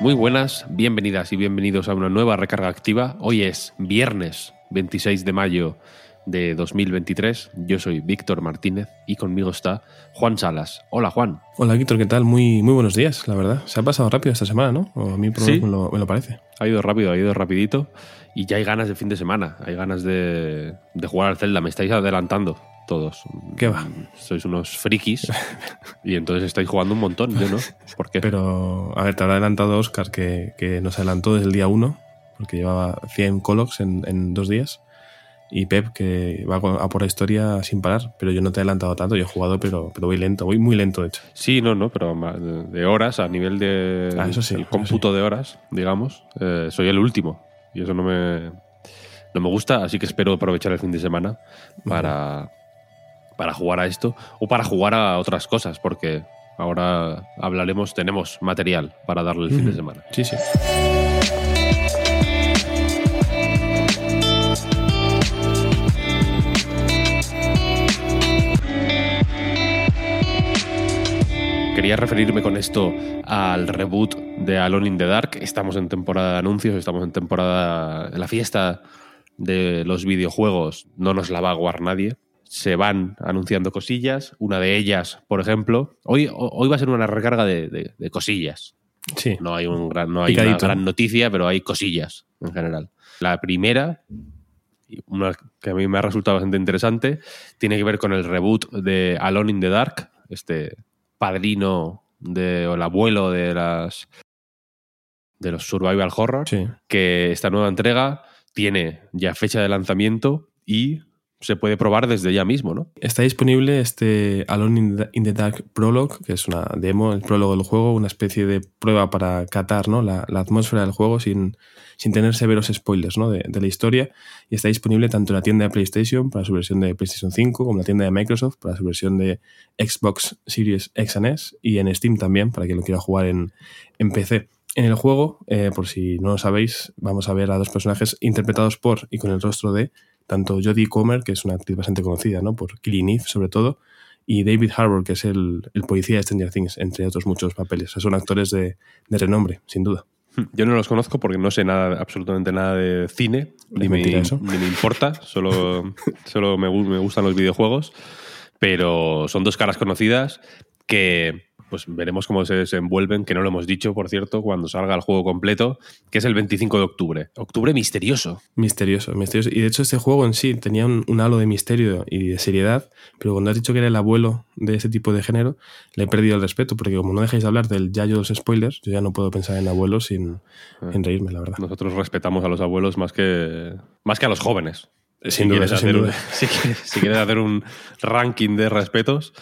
Muy buenas, bienvenidas y bienvenidos a una nueva recarga activa. Hoy es viernes 26 de mayo de 2023. Yo soy Víctor Martínez y conmigo está Juan Salas. Hola Juan. Hola Víctor, ¿qué tal? Muy, muy buenos días, la verdad. Se ha pasado rápido esta semana, ¿no? O a mí por lo Sí. menos me, lo, me lo parece. Ha ido rápido, ha ido rapidito y ya hay ganas de fin de semana. Hay ganas de, de jugar al Zelda. Me estáis adelantando todos. ¿Qué va? Sois unos frikis y entonces estáis jugando un montón. Yo no. ¿Por qué? Pero, a ver, te habrá adelantado Oscar, que, que nos adelantó desde el día 1, porque llevaba 100 colocs en, en dos días. Y Pep, que va a por la historia sin parar. Pero yo no te he adelantado tanto, yo he jugado, pero, pero voy lento, voy muy lento, de hecho. Sí, no, no, pero de horas, a nivel de Ah, eso sí, el cómputo de horas, digamos, eh, soy el último. Y eso no me, no me gusta, así que espero aprovechar el fin de semana para, para jugar a esto o para jugar a otras cosas, porque ahora hablaremos, tenemos material para darle el fin de semana. Sí, sí. Quería referirme con esto al reboot de Alone in the Dark. Estamos en temporada de anuncios, estamos en temporada. La fiesta de los videojuegos no nos la va a aguar nadie. Se van anunciando cosillas. Una de ellas, por ejemplo. Hoy, hoy va a ser una recarga de, de- de cosillas. Sí. No hay, un gran, no hay una gran noticia, pero hay cosillas en general. La primera, una que a mí me ha resultado bastante interesante, tiene que ver con el reboot de Alone in the Dark, este padrino de, o el abuelo de las de los survival horror, Sí. que esta nueva entrega tiene ya fecha de lanzamiento y se puede probar desde ya mismo, ¿no? Está disponible este Alone in the, Dark Prologue, que es una demo, el prólogo del juego, una especie de prueba para catar ¿no? la, atmósfera del juego sin, sin tener severos spoilers ¿no? de, la historia. Y está disponible tanto en la tienda de PlayStation para su versión de PlayStation 5, como en la tienda de Microsoft para su versión de Xbox Series X S, y en Steam también, para quien lo quiera jugar en, en PC. En el juego, eh, por si no lo sabéis, vamos a ver a dos personajes interpretados por y con el rostro de tanto Jodie Comer, que es una actriz bastante conocida, ¿no? Por Killing Eve, sobre todo, y David Harbour, que es el, el policía de Stranger Things, entre otros muchos papeles. O sea, son actores de, de renombre, sin duda. Yo no los conozco porque no sé nada, absolutamente nada de cine, ni me, eso. ni me importa, solo, solo me, me gustan los videojuegos, pero son dos caras conocidas que pues veremos cómo se desenvuelven, que no lo hemos dicho, por cierto, cuando salga el juego completo, que es el 25 de octubre. Octubre misterioso. Misterioso, misterioso. Y de hecho este juego en sí tenía un, un halo de misterio y de seriedad, pero cuando has dicho que era el abuelo de ese tipo de género, le he perdido el respeto, porque como no dejáis de hablar del yayo de los spoilers, yo ya no puedo pensar en abuelos sin, sin reírme, la verdad. Nosotros respetamos a los abuelos más que, más que a los jóvenes. Sin duda, quieres eso sin duda. si, quieres, si quieres hacer un ranking de respetos,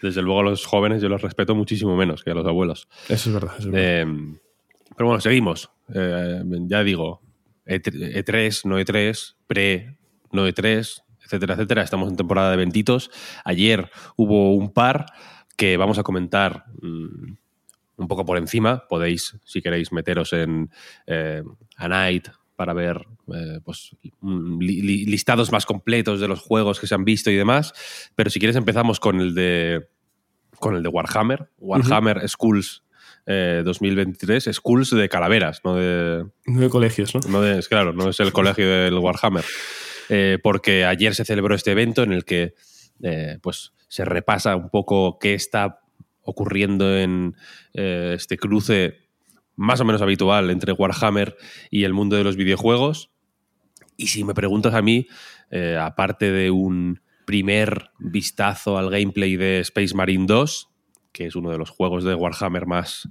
desde luego a los jóvenes yo los respeto muchísimo menos que a los abuelos. Eso es verdad. Eso es verdad. Eh, pero bueno, seguimos. Eh, ya digo, E E3, E3, no E3, pre, no E3, etcétera, etcétera. Estamos en temporada de eventitos. Ayer hubo un par que vamos a comentar mm, un poco por encima. Podéis, si queréis, meteros en eh, A Night para ver eh, pues, mm, li- li- listados más completos de los juegos que se han visto y demás. Pero si quieres empezamos con el de con el de Warhammer, Warhammer Schools eh, 2023, Schools de calaveras, no de, Nueve colegios, ¿no? no de- es claro, no es el colegio del Warhammer. Eh, porque ayer se celebró este evento en el que eh, pues, se repasa un poco qué está ocurriendo en este cruce más o menos habitual entre Warhammer y el mundo de los videojuegos. Y si me preguntas a mí, eh, aparte de un primer vistazo al gameplay de Space Marine 2, que es uno de los juegos de Warhammer más,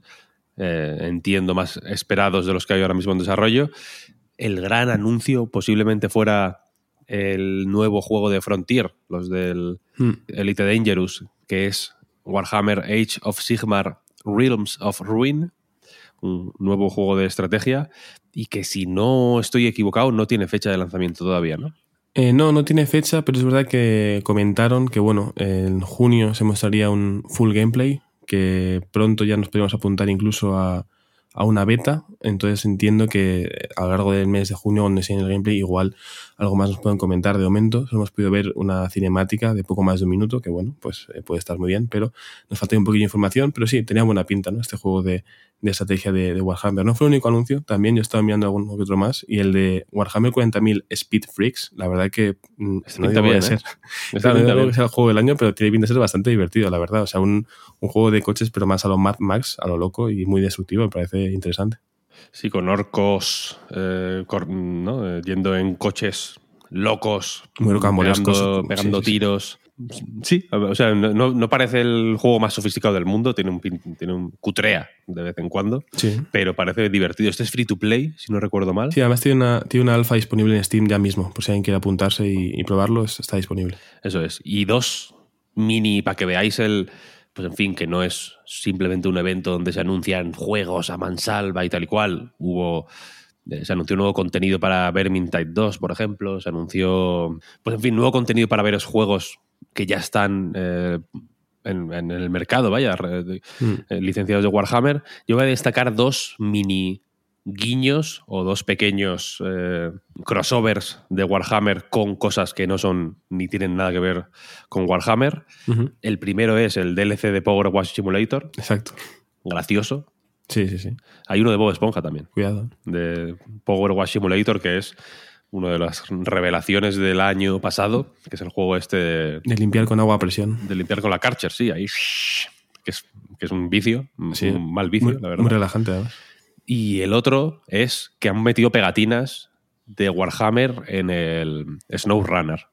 eh, entiendo, más esperados de los que hay ahora mismo en desarrollo, el gran anuncio posiblemente fuera el nuevo juego de Frontier, los del Mm. Elite Dangerous, que es Warhammer Age of Sigmar Realms of Ruin, un nuevo juego de estrategia y que si no estoy equivocado no tiene fecha de lanzamiento todavía, ¿no? Eh, no, no tiene fecha, pero es verdad que comentaron que, bueno, en junio se mostraría un full gameplay, que pronto ya nos podríamos apuntar incluso a, a una beta, entonces entiendo que a lo largo del mes de junio, cuando enseñen el gameplay, igual algo más nos pueden comentar de momento. Solo hemos podido ver una cinemática de poco más de un minuto, que bueno, pues eh, puede estar muy bien, pero nos falta un poquillo de información, pero sí, tenía buena pinta, ¿no? Este juego de, de estrategia de, de, Warhammer. No fue el único anuncio, también yo estaba mirando algún otro más, y el de Warhammer 40.000 Speed Freaks, la verdad que mm, no bien, puede ¿eh? ser. Claro, no digo que sea el juego del año, pero tiene pinta de ser bastante divertido, la verdad. O sea, un, un juego de coches, pero más a lo Mad Max, a lo loco y muy destructivo, me parece interesante. Sí, con orcos eh, con, ¿no? eh, yendo en coches locos, rocambolescos. pegando, pegando Sí, tiros. Sí, o sea, no, no parece el juego más sofisticado del mundo, tiene un, tiene un cutrea de vez en cuando, Sí. pero parece divertido. Este es free to play, si no recuerdo mal. Sí, además tiene una, tiene una alfa disponible en Steam ya mismo, por si alguien quiere apuntarse y, y probarlo, es- está disponible. Eso es. Y dos mini, para que veáis el. Pues en fin, que no es simplemente un evento donde se anuncian juegos a mansalva y tal y cual. Hubo. eh, Se anunció nuevo contenido para Vermintide 2, por ejemplo. Se anunció. Pues en fin, nuevo contenido para ver los juegos que ya están eh, en, en el mercado, vaya, Mm. eh, licenciados de Warhammer. Yo voy a destacar dos mini guiños o dos pequeños eh, crossovers de Warhammer con cosas que no son ni tienen nada que ver con Warhammer. El primero es el DLC de Power Wash Simulator, Exacto. gracioso. Sí, sí, sí. Hay uno de Bob Esponja también, Cuidado. de Power Wash Simulator, que es una de las revelaciones del año pasado, que es el juego este de, De limpiar con agua a presión. de limpiar con la Karcher, sí, ahí. Que es, que es un vicio, Sí. un mal vicio, muy, la verdad. muy relajante, además. Y el otro es que han metido pegatinas de Warhammer en el SnowRunner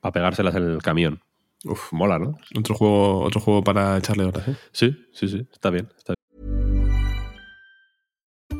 para pegárselas en el camión. Uf, Mola, ¿no? otro juego, otro juego para echarle horas, ¿eh? Sí, sí, sí. Está bien. Está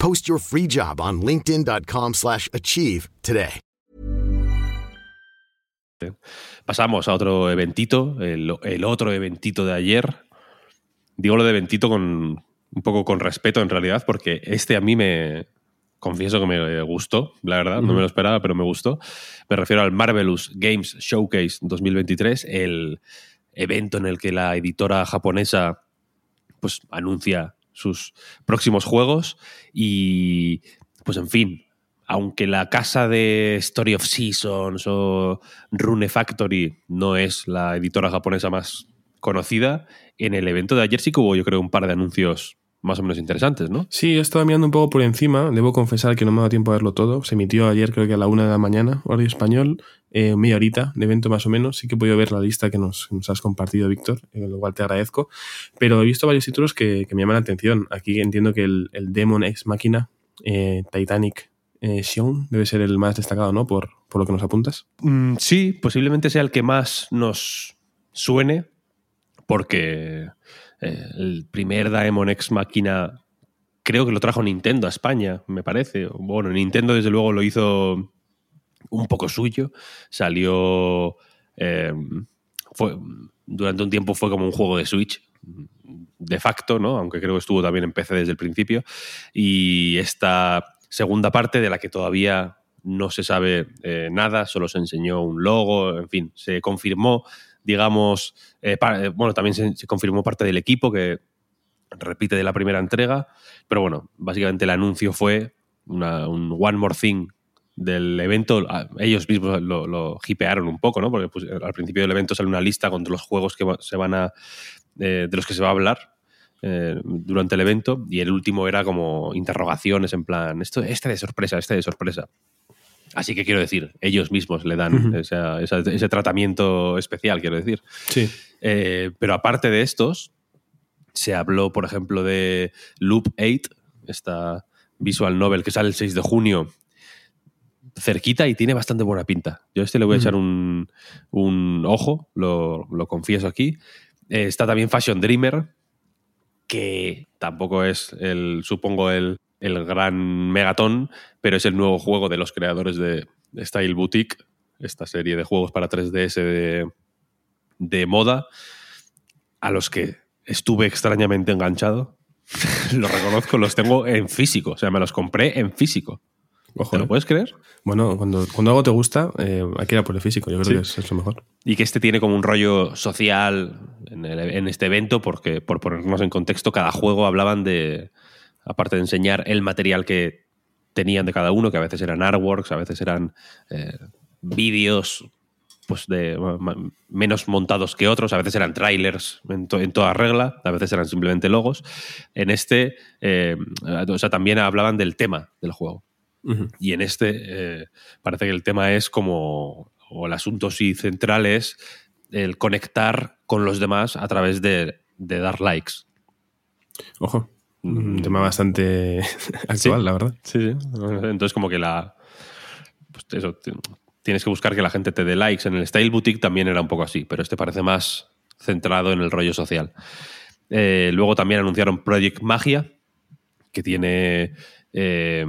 Post your free job on linkedin.com/achieve slash achieve today. Pasamos a otro eventito, el, el otro eventito de ayer. Digo lo de eventito con un poco con respeto en realidad, porque este a mí me confieso que me gustó, la verdad, no me lo esperaba, pero me gustó. Me refiero al Marvelous Games Showcase 2023, el evento en el que la editora japonesa pues anuncia sus próximos juegos y pues en fin, aunque la casa de Story of Seasons o Rune Factory no es la editora japonesa más conocida, en el evento de ayer sí que hubo yo creo un par de anuncios más o menos interesantes, ¿no? Sí, he estado mirando un poco por encima. Debo confesar que no me ha dado tiempo a verlo todo. Se emitió ayer, creo que a la una de la mañana, horario español, eh, media horita de evento más o menos. Sí que he podido ver la lista que nos, has compartido, Víctor, eh, lo cual te agradezco. Pero he visto varios títulos que, me llaman la atención. Aquí entiendo que el, Demon Ex Máquina, eh, Titanic eh, Xion, debe ser el más destacado, ¿no? Por, por lo que nos apuntas. Mm, sí, posiblemente sea el que más nos suene, porque el primer Daemon Ex Máquina creo que lo trajo Nintendo a España, me parece. Bueno, Nintendo desde luego lo hizo un poco suyo. Salió. eh, fue, durante un tiempo fue como un juego de Switch. De facto, ¿no? Aunque creo que estuvo también en PC desde el principio. Y esta segunda parte, de la que todavía no se sabe eh, nada, solo se enseñó un logo, en fin, se confirmó, digamos, eh, pa- eh, bueno, también se, confirmó parte del equipo que repite de la primera entrega, pero bueno, básicamente el anuncio fue un One More Thing del evento, a- ellos mismos lo, lo hipearon un poco, ¿no? Porque pues, al principio del evento sale una lista con los juegos que se van a, eh, de los que se va a hablar eh, durante el evento y el último era como interrogaciones en plan, esto, este de sorpresa, este de sorpresa. Así que quiero decir, ellos mismos le dan Ujú. esa- esa- ese tratamiento especial, quiero decir. Sí. Eh, pero aparte de estos, se habló, por ejemplo, de Loop 8, esta visual novel que sale el 6 de junio, cerquita y tiene bastante buena pinta. Yo a este le voy a Mm. echar un, un ojo, lo, lo confieso aquí. Eh, está también Fashion Dreamer, que tampoco es, el, supongo, el, el gran megatón, pero es el nuevo juego de los creadores de Style Boutique, esta serie de juegos para 3DS de, de moda, a los que estuve extrañamente enganchado. lo reconozco, los tengo en físico, o sea, me los compré en físico. Ojo, ¿Te lo eh. puedes creer? Bueno, cuando, cuando algo te gusta, eh, hay que ir a por el físico. Yo creo Sí. que eso es lo mejor. Y que este tiene como un rollo social en, el- en este evento, porque por ponernos en contexto, cada juego hablaban de, aparte de enseñar el material que tenían de cada uno, que a veces eran artworks, a veces eran eh, vídeos pues de menos montados que otros, a veces eran trailers en, to- en toda regla, a veces eran simplemente logos. En este, eh, o sea, también hablaban del tema del juego. Y en este eh, parece que el tema es como, o el asunto sí central es el conectar con los demás a través de, de dar likes. Ojo. Un Mm. tema bastante actual, Sí. la verdad. Sí, sí. Entonces como que la... Pues eso, ti- tienes que buscar que la gente te dé likes. En el Style Boutique también era un poco así, pero este parece más centrado en el rollo social. Eh, luego también anunciaron Project Magia, que tiene... eh,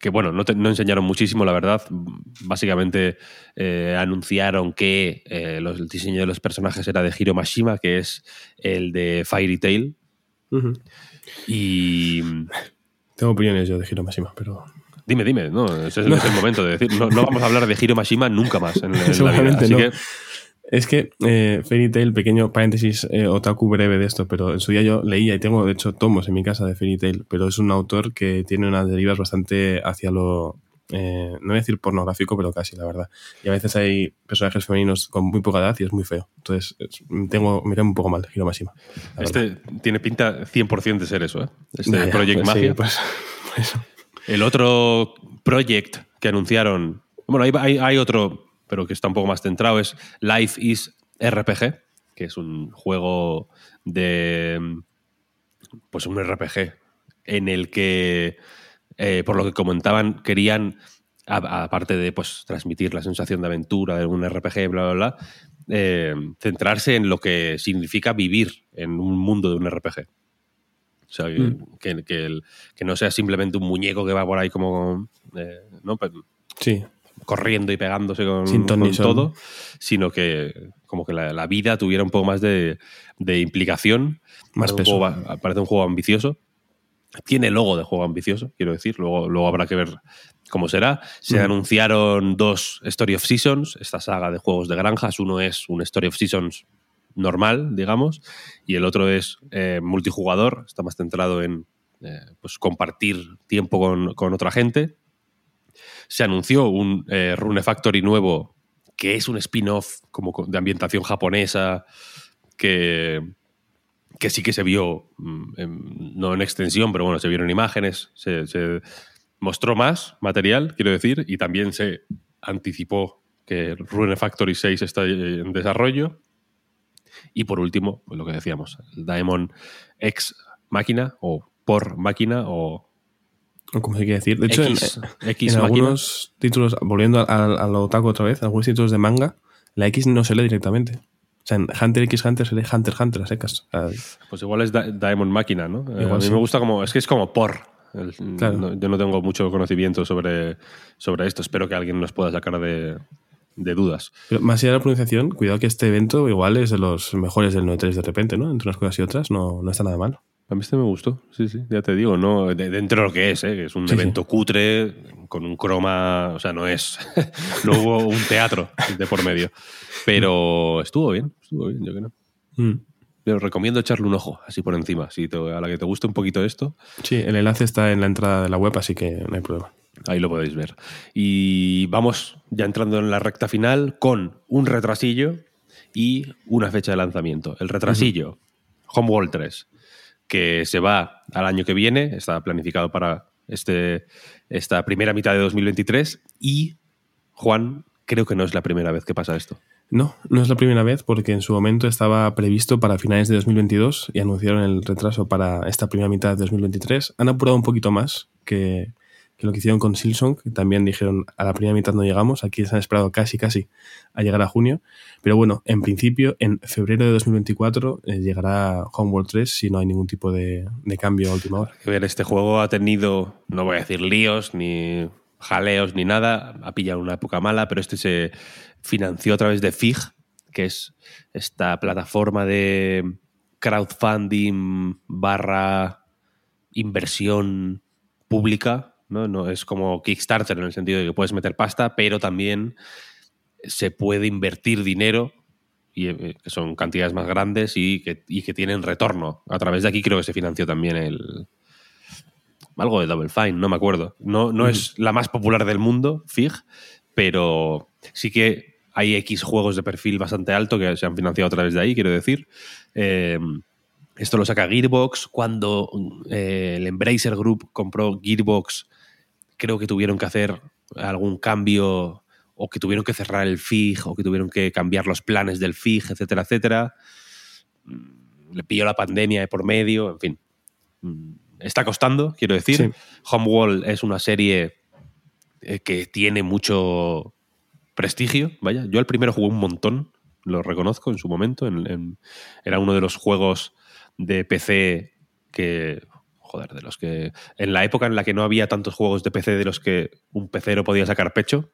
que bueno, no, te- no enseñaron muchísimo, la verdad. Básicamente eh, anunciaron que eh, los- el diseño de los personajes era de Hiro Mashima, que es el de Fairy Tail. Y Tengo opiniones yo de Hiro Mashima, pero. Dime, dime, no, ese es, el momento de decir. No, no vamos a hablar de Hiro Mashima nunca más en, en la vida. Así no. que Es que eh, Fairy Tail, pequeño paréntesis eh, otaku breve de esto, pero en su día yo leía y tengo de hecho tomos en mi casa de Fairy Tail, pero es un autor que tiene unas derivas bastante hacia lo, eh, no voy a decir pornográfico, pero casi, la verdad. Y a veces hay personajes femeninos con muy poca edad y es muy feo. Entonces es- tengo, me un poco mal la verdad. este tiene pinta 100% de ser eso, ¿eh? Este Ya, Project pues sí, Magia. pues, por eso. El otro project que anunciaron. Bueno, hay, hay- hay otro, pero que está un poco más centrado, es Life is RPG, que es un juego de. Pues un RPG en el que, eh, por lo que comentaban, querían, aparte de pues, transmitir la sensación de aventura de un RPG, bla, bla, bla, eh, centrarse en lo que significa vivir en un mundo de un RPG. O sea, que, Mm. que- que el- que no sea simplemente un muñeco que va por ahí como eh, ¿no? Sí, corriendo y pegándose con, Sin todo, sino que como que la, la vida tuviera un poco más de, de implicación. Más Parece un, juego, parece un juego ambicioso. Tiene logo de juego ambicioso, quiero decir. Luego, luego habrá que ver cómo será. Se Ujú. anunciaron dos Story of Seasons, esta saga de juegos de granjas. Uno es un Story of Seasons normal, digamos, y el otro es eh, multijugador, está más centrado en eh, pues compartir tiempo con, con otra gente. Se anunció un eh, Rune Factory nuevo que es un spin-off como co- de ambientación japonesa que, que sí que se vio, mm, no en extensión, pero bueno, se vieron imágenes, se, mostró más material, quiero decir, y también se anticipó que Rune Factory 6 está en desarrollo. Y por último, pues lo que decíamos, el Daemon X máquina o por máquina o como se quiere decir. De hecho, en- X, en, X máquina. algunos títulos, volviendo al, al otaku otra vez, algunos títulos de manga, la X no se lee directamente. O sea, en Hunter x Hunter se lee Hunter x Hunter a secas. Pues igual es Da- Daemon Máquina, ¿no? Eh, Igual a mí sí. me gusta como. Es que es como por. El- Claro. no- yo no tengo mucho conocimiento sobre, sobre esto. Espero que alguien nos pueda sacar de, de dudas. Pero más allá de la pronunciación, cuidado que este evento igual es de los mejores del 9.3 de repente, ¿no? Entre unas cosas y otras no, no está nada mal. A mí este me gustó, sí, sí, ya te digo, no, de- dentro de lo que es, ¿eh? es un Sí, evento cutre, con un croma, o sea, no es, no hubo un teatro de por medio, pero estuvo bien, estuvo bien, yo creo. Mm. pero recomiendo echarle un ojo, así por encima. Si te- a la que te guste un poquito esto, Sí, el enlace está en la entrada de la web, así que no hay problema. ahí lo podéis ver. Y vamos ya entrando en la recta final con un retrasillo y una fecha de lanzamiento. El retrasillo, Homeworld 3, que se va al año que viene, está planificado para este, esta primera mitad de 2023 y, Juan, creo que no es la primera vez que pasa esto. No, no es la primera vez porque en su momento estaba previsto para finales de 2022 y anunciaron el retraso para esta primera mitad de 2023. Han apurado un poquito más que, que lo que hicieron con Silsong, que también dijeron a la primera mitad no llegamos, aquí se han esperado casi casi a llegar a junio. Pero bueno, en principio en febrero de 2024 eh, llegará Homeworld 3 si no hay ningún tipo de, cambio a última hora. Ver, este juego ha tenido, no voy a decir líos, ni jaleos, ni nada. Ha pillado una época mala, pero este se financió a través de FIG, que es esta plataforma de crowdfunding barra inversión pública. ¿No? no es como Kickstarter en el sentido de que puedes meter pasta, pero también se puede invertir dinero y eh, que son cantidades más grandes y que, y que tienen retorno. A través de aquí creo que se financió también el algo de Double Fine, no me acuerdo. No, no es la más popular del mundo, FIG, pero sí que hay X juegos de perfil bastante alto que se han financiado a través de ahí, quiero decir. Eh, esto lo saca Gearbox. Cuando eh, el Embracer Group compró Gearbox, creo que tuvieron que hacer algún cambio o que tuvieron que cerrar el FIG o que tuvieron que cambiar los planes del FIG, etcétera, etcétera. Mm, Le pilló la pandemia de por medio, en fin. Mm, Está costando, quiero decir. Sí. Homeworld es una serie eh, que tiene mucho prestigio, vaya. Yo al primero jugué un montón, lo reconozco en su momento. en- en- era uno de los juegos de PC que, joder, de los que... En la época en la que no había tantos juegos de PC de los que un pecero podía sacar pecho,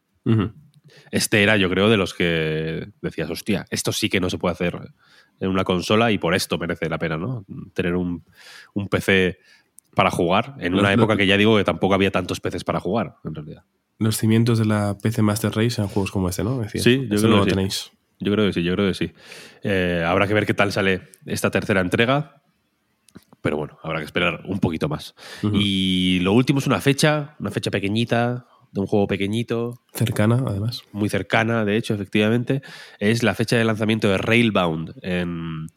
este era, yo creo, de los que decías, hostia, esto sí que no se puede hacer en una consola y por esto merece la pena, ¿no? Tener un, un PC para jugar en una época que ya digo que tampoco había tantos PCs para jugar, en realidad. Los cimientos de la PC Master Race en juegos como este, ¿no? Decías. Sí, yo creo no que lo sí. tenéis. Yo creo que sí, yo creo que sí. Eh, habrá que ver qué tal sale esta tercera entrega. Pero bueno, habrá que esperar un poquito más. Y lo último es una fecha, una fecha pequeñita, de un juego pequeñito, Cercana, además. muy cercana, de hecho, efectivamente. Es la fecha de lanzamiento de Railbound en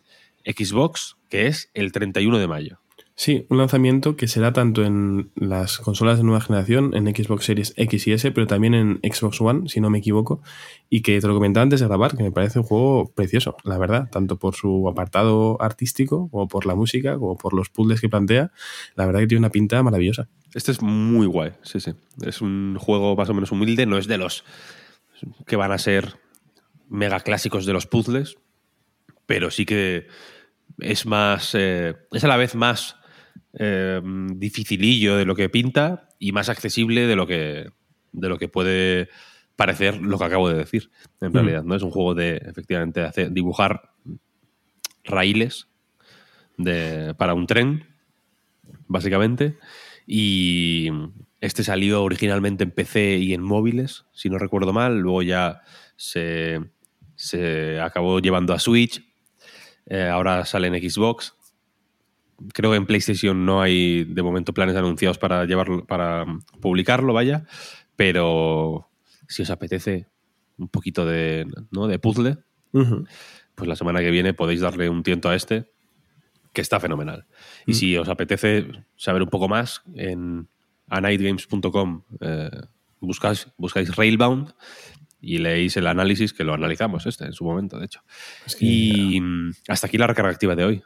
Xbox, que es el 31 de mayo. Sí, un lanzamiento que será tanto en las consolas de nueva generación, en Xbox Series X y S, pero también en Xbox One, si no me equivoco, y que te lo comentaba antes de grabar, que me parece un juego precioso, la verdad, tanto por su apartado artístico, como por la música, como por los puzzles que plantea, la verdad que tiene una pinta maravillosa. Este es muy guay, sí, sí. Es un juego más o menos humilde, no es de los que van a ser mega clásicos de los puzzles, pero sí que es más. eh, es a la vez más eh, dificilillo de lo que pinta y más accesible de lo que, de lo que puede parecer lo que acabo de decir, en realidad. ¿no? Es un juego de, efectivamente, hacer, dibujar raíles de, para un tren, básicamente. Y este salió originalmente en PC y en móviles, si no recuerdo mal. Luego ya se, se acabó llevando a Switch. Eh, ahora sale en Xbox. Creo que en PlayStation no hay de momento planes anunciados para llevarlo, para publicarlo, vaya. Pero si os apetece un poquito de, ¿no? de puzzle, pues la semana que viene podéis darle un tiento a este, que está fenomenal. Y si os apetece saber un poco más, en anightgames.com eh, buscáis, buscáis Railbound y leéis el análisis, que lo analizamos este en su momento, de hecho. Es que- y mm, hasta aquí la recarga activa de hoy.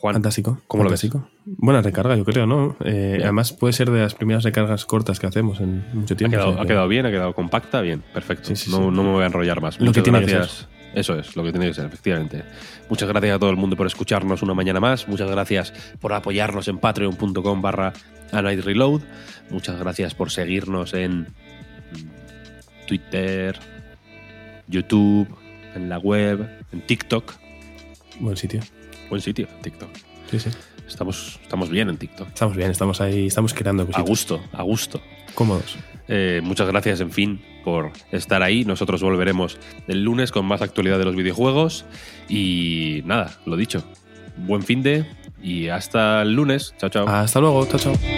Juan, Fantástico. ¿cómo lo ves? fantástico. Buena recarga, yo creo, ¿no? Eh, además puede ser de las primeras recargas cortas que hacemos en mucho tiempo. quedado, ha que- quedado bien, ha quedado compacta, bien, perfecto. Sí, sí, no, sí. no me voy a enrollar más. Lo que Muchas tiene que gracias. Eso es, lo que tiene que ser, efectivamente. Muchas gracias a todo el mundo por escucharnos una mañana más. Muchas gracias por apoyarnos en patreon.com barra Reload. Muchas gracias por seguirnos en Twitter, YouTube, en la web, en TikTok. Buen sitio. Buen sitio, TikTok. Sí, sí. Estamos, estamos bien en TikTok. Estamos bien, estamos ahí, estamos creando A cositas. gusto, a gusto. Cómodos. Eh, muchas gracias, en fin, por estar ahí. Nosotros volveremos el lunes con más actualidad de los videojuegos. Y nada, lo dicho. Buen fin de y hasta el lunes. Chao, chao. Hasta luego, chao, chao.